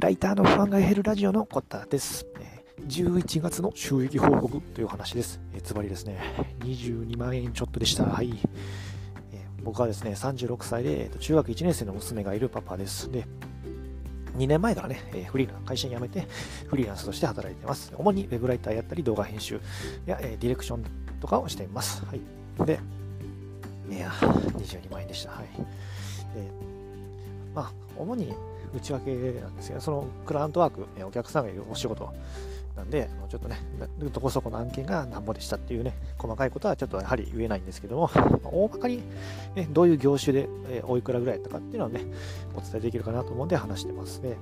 ライターの不安が減るラジオのコッタです。11月の収益報告という話です。えつまりですね、22万円ちょっとでした。はい。え僕はですね、36歳で、えー、と中学1年生の娘がいるパパです。で、2年前からね、えフリーラン会社に辞めて、フリーランスとして働いてます。主にウェブライターやったり、動画編集や、えディレクションとかをしています。はい。で、いや、22万円でした。はい。で、まあ、主に内訳なんですよ。そのクライアントワーク、お客さんがいるお仕事なんで、ちょっとね、どこそこの案件がなんぼでしたっていうね、細かいことはちょっとやはり言えないんですけども、大まかに、ね、どういう業種で、えおいくらぐらいやったかっていうのはね、お伝えできるかなと思うんで話してますね。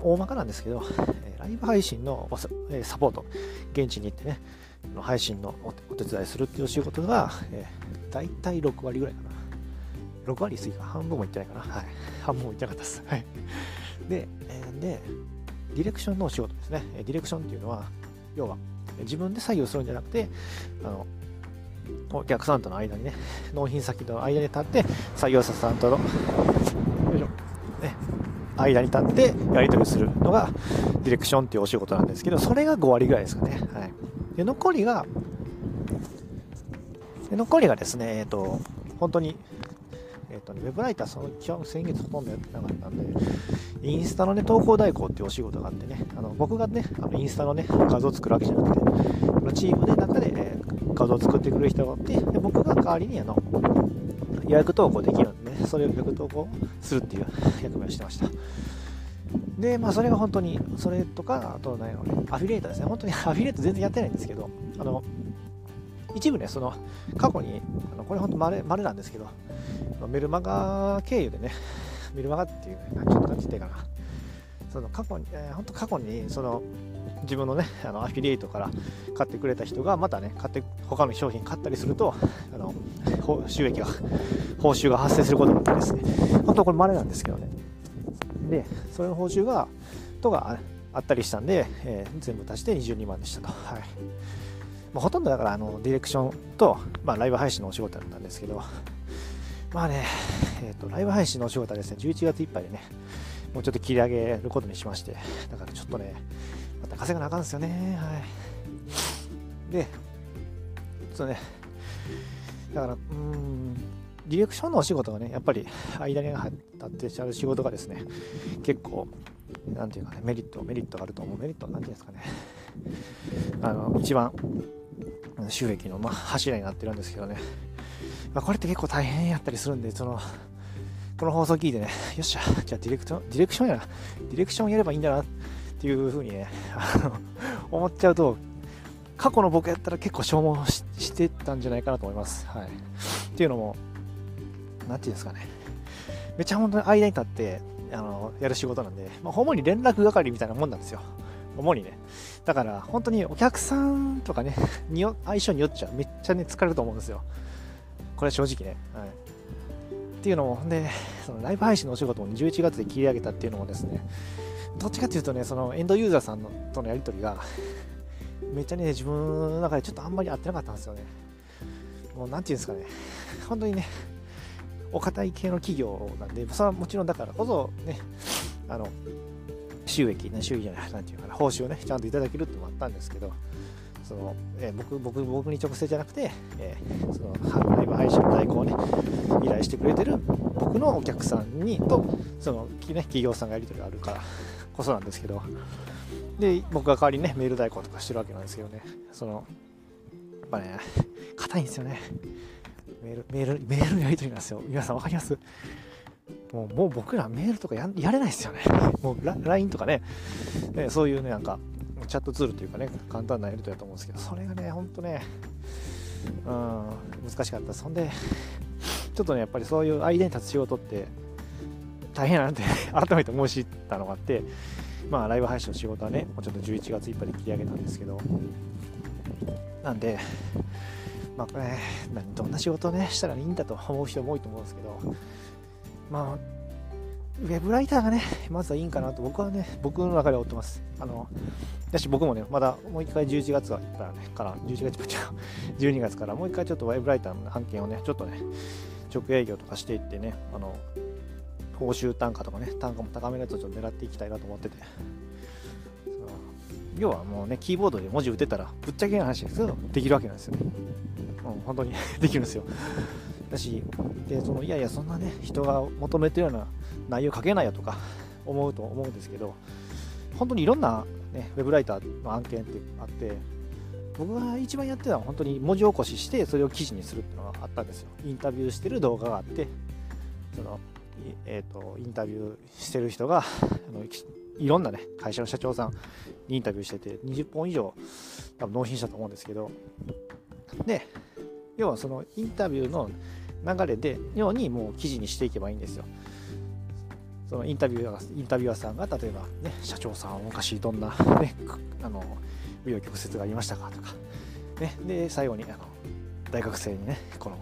大まかなんですけど、ライブ配信のサポート、現地に行ってね、配信のお手伝いするっていうお仕事が、え、大体6割ぐらいかな。6割過ぎか、半分もいってないかな。はい。半分もいってなかったです。はい。で、えー、で、ディレクションのお仕事ですね。ディレクションっていうのは、要は、自分で作業するんじゃなくて、あの、お客さんとの間にね、納品先との間に立って、作業者さんとの、よいしょ、ね、間に立ってやり取りするのが、ディレクションっていうお仕事なんですけど、それが5割ぐらいですかね。はい。で、残りが、で残りがですね、えっ、ー、と、本当にえっ、とね、ウェブライター、その基本先月ほとんどやってなかったんで、インスタのね、投稿代行っていうお仕事があってね、あの僕がね、あのインスタのね、画像を作るわけじゃなくて、チームで中で、え、画像を作ってくれる人がおって、で僕が代わりにあの予約投稿できるんで、ね、それを予約投稿するっていう役目をしてました。で、まあ、それが本当に、それとか、あと、何やろね、アフィリエイトですね。本当にアフィリエイト全然やってないんですけど、あの、一部ね、その、過去に、あのこれ本当まれ、まれなんですけど、メルマガ経由でね、メルマガっていう、ちょっと感じてかな。その過去に、えー、本当過去に、その、自分のね、あのアフィリエイトから買ってくれた人が、またね、買って、他の商品買ったりすると、あの、収益が、報酬が発生することがあってですね、本当これ稀なんですけどね。で、それの報酬が、とがあったりしたんで、えー、全部足して22万でしたと。はい。まあ、ほとんどだからあのディレクションと、まあ、ライブ配信のお仕事だったんですけど、まあね、え、ー、と、ライブ配信のお仕事はですね、11月いっぱいでね、もうちょっと切り上げることにしまして、だからちょっとね、また稼がなあかんですよね、はい。で、ちょっとね、だから、うん、ディレクションのお仕事がね、やっぱり間に立ってちゃう仕事がですね、結構、なんていうかね、メリット、メリットがあると思う。メリットは何ていうんですかね、あの、一番、収益の、まあ、柱になってるんですけどね、まあ、これって結構大変やったりするんで、その、この放送聞いてね、よっしゃ、じゃあディレクト、ディレクションやな、ディレクションやればいいんだなっていうふうにね、あの、思っちゃうと、過去の僕やったら結構消耗してたんじゃないかなと思います。はい。っていうのも、なんていうんですかね、めちゃ本当に間に立って、あの、やる仕事なんで、まあ、主に連絡係みたいなもんなんですよ。主にね。だから、本当にお客さんとかね、によ相性によっちゃめっちゃね、疲れると思うんですよ。これは正直ね。はい。っていうのも、で、そのライブ配信のお仕事も11月で切り上げたっていうのもですね、どっちかっていうとね、そのエンドユーザーさんのとのやり取りが、めっちゃね、自分の中でちょっとあんまり合ってなかったんですよね。もう、なんていうんですかね、本当にね、お堅い系の企業なんで、それはもちろんだからこそ、ね、あの、収益、ね、収益じゃない、なんていうかな、報酬をね、ちゃんといただけるってのもあったんですけど、その、えー、僕僕僕に直接じゃなくて、えー、そのライブ配信代行をね依頼してくれてる僕のお客さんにとその、ね、企業さんがやり取りがあるからこそなんですけどで僕が代わりにねメール代行とかしてるわけなんですけどねそのやっぱね硬いんですよね。メールメールメールのやり取りなんですよ。皆さん分かります？もうもう僕らメールとかやれないですよね。もう LINE とかね、ねそういうね、なんか、チャットツールというかね、簡単なやり取りだと思うんですけど、それがね、ほんとね、うん、難しかった。そんで、ちょっとね、やっぱりそういう間に立つ仕事って大変やなって 改めて申しったのがあって、まあ、ライブ配信の仕事はね、もうちょっと11月いっぱいで切り上げたんですけど、なんで、まあ、ね、どんな仕事をね、したらいいんだと思う人も多いと思うんですけど、まあ、ウェブライターがね、まずはいいんかなと僕はね、僕の中では思ってます。あの、だし僕もね、まだもう一回11月はからね、から、11月、12 月からもう一回ちょっとウェブライターの案件をね、ちょっとね、直営業とかしていってね、あの、報酬単価とかね、単価も高めのやつをちょっと狙っていきたいなと思ってて、要はもうね、キーボードで文字打てたら、ぶっちゃけな話ですけど、できるわけなんですよね。うん、本当に できるんですよ。だし、でそのいやいや、そんなね、人が求めてるような内容書けないよとか 思うと思うんですけど、本当にいろんな、ね、ウェブライターの案件ってあって、僕が一番やってたのは本当に文字起こししてそれを記事にするっていうのがあったんですよ。インタビューしてる動画があって、そのえーと、インタビューしてる人があのいろんな、ね、会社の社長さんにインタビューしてて20本以上多分納品したと思うんですけどで要はそのインタビューの流れでようにもう記事にしていけばいいんですよ。そのインタビューインタビュアーさんが例えば、ね、社長さんは昔どんな、ね、あの紆余曲折がありましたかとか、ね、で最後にあの大学生にねこの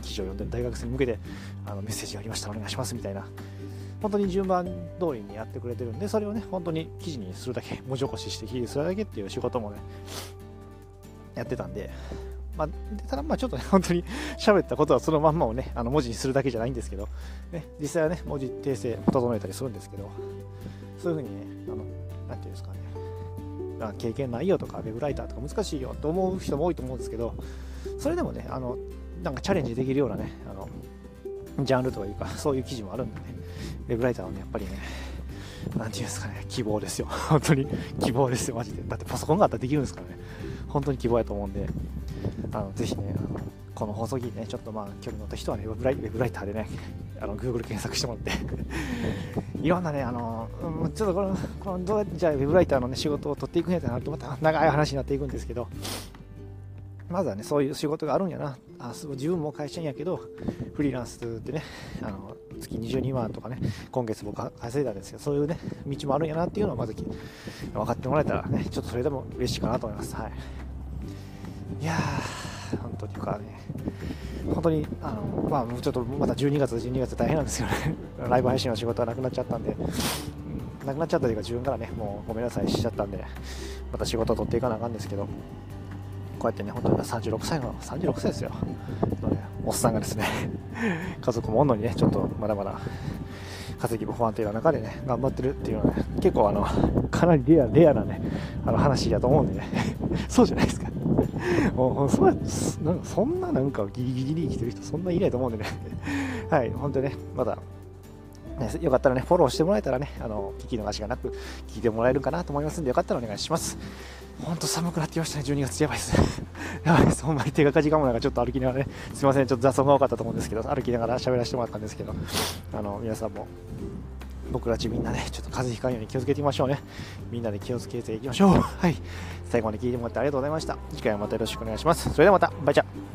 記事を読んでる大学生に向けてあのメッセージがありましたお願いしますみたいな。本当に順番通りにやってくれてるんでそれをね本当に記事にするだけ文字起こしして記事にするだけっていう仕事もねやってたんでまあ、ただまあちょっとね、本当に喋ったことはそのまんまをね、あの文字にするだけじゃないんですけど、ね、実際はね、文字訂正整えたりするんですけど、そういうふうにね、あの、なんていうんですかね、経験ないよとか、ウェブライターとか難しいよと思う人も多いと思うんですけど、それでもね、あの、なんかチャレンジできるようなね、あの、ジャンルというか、そういう記事もあるんでね、ウェブライターはね、やっぱりね、なんていうんですかね、希望ですよ。本当に希望ですよ、マジで。だってパソコンがあったらできるんですからね。本当に希望やと思うんで、あのぜひね、あのこの放送機ね、ちょっとまあ、距離のった人はね、ウェブライウェブライターでね、あの Google 検索してもらって いろんなね、あの、うんちょっとこの、このどうやってじゃウェブライターのね、仕事を取っていくんやったなとまた長い話になっていくんですけど、まずはね、そういう仕事があるんやな。あ自分も会社員やけど、フリーランスってね、あの月22万とかね、今月僕は稼いだんですけど、そういうね、道もあるんやなっていうのをまず分かってもらえたらね、ちょっとそれでも嬉しいかなと思います。はい。いやー、本当にかね、本当に、あの、まあ、ちょっとまだ12月、12月大変なんですよね。ライブ配信の仕事はなくなっちゃったんで、なくなっちゃったというか自分からね、もうごめんなさいしちゃったんで、また仕事を取っていかなあかんですけど、こうやってね、本当に36歳の、36歳ですよ。のね、おっさんがですね、家族もおんのにね、ちょっとまだまだ稼ぎも不安定な中でね、頑張ってるっていうのはね、結構あの、かなりレア、レアなね、あの話だと思うんでね、そうじゃないですか。もうそなんそんななんかギリギリ生きてる人そんないないと思うんでね、はい、本当にね、まだね、よかったらね、フォローしてもらえたらね、あの、聞き逃しがなく聞いてもらえるかなと思いますんで、よかったらお願いします。ほんと寒くなってきましたね、12月やばいです。やばいです。ほんまに手がかじかもなんかちょっと歩きながらね、すいません、ちょっと雑音が多かったと思うんですけど、歩きながら喋らせてもらったんですけど、あの、皆さんも、僕たちみんなね、ちょっと風邪ひかんように気をつけていきましょうね。みんなで気をつけていきましょう。はい。最後まで聞いてもらってありがとうございました。次回はまたよろしくお願いします。それではまた、バイチャ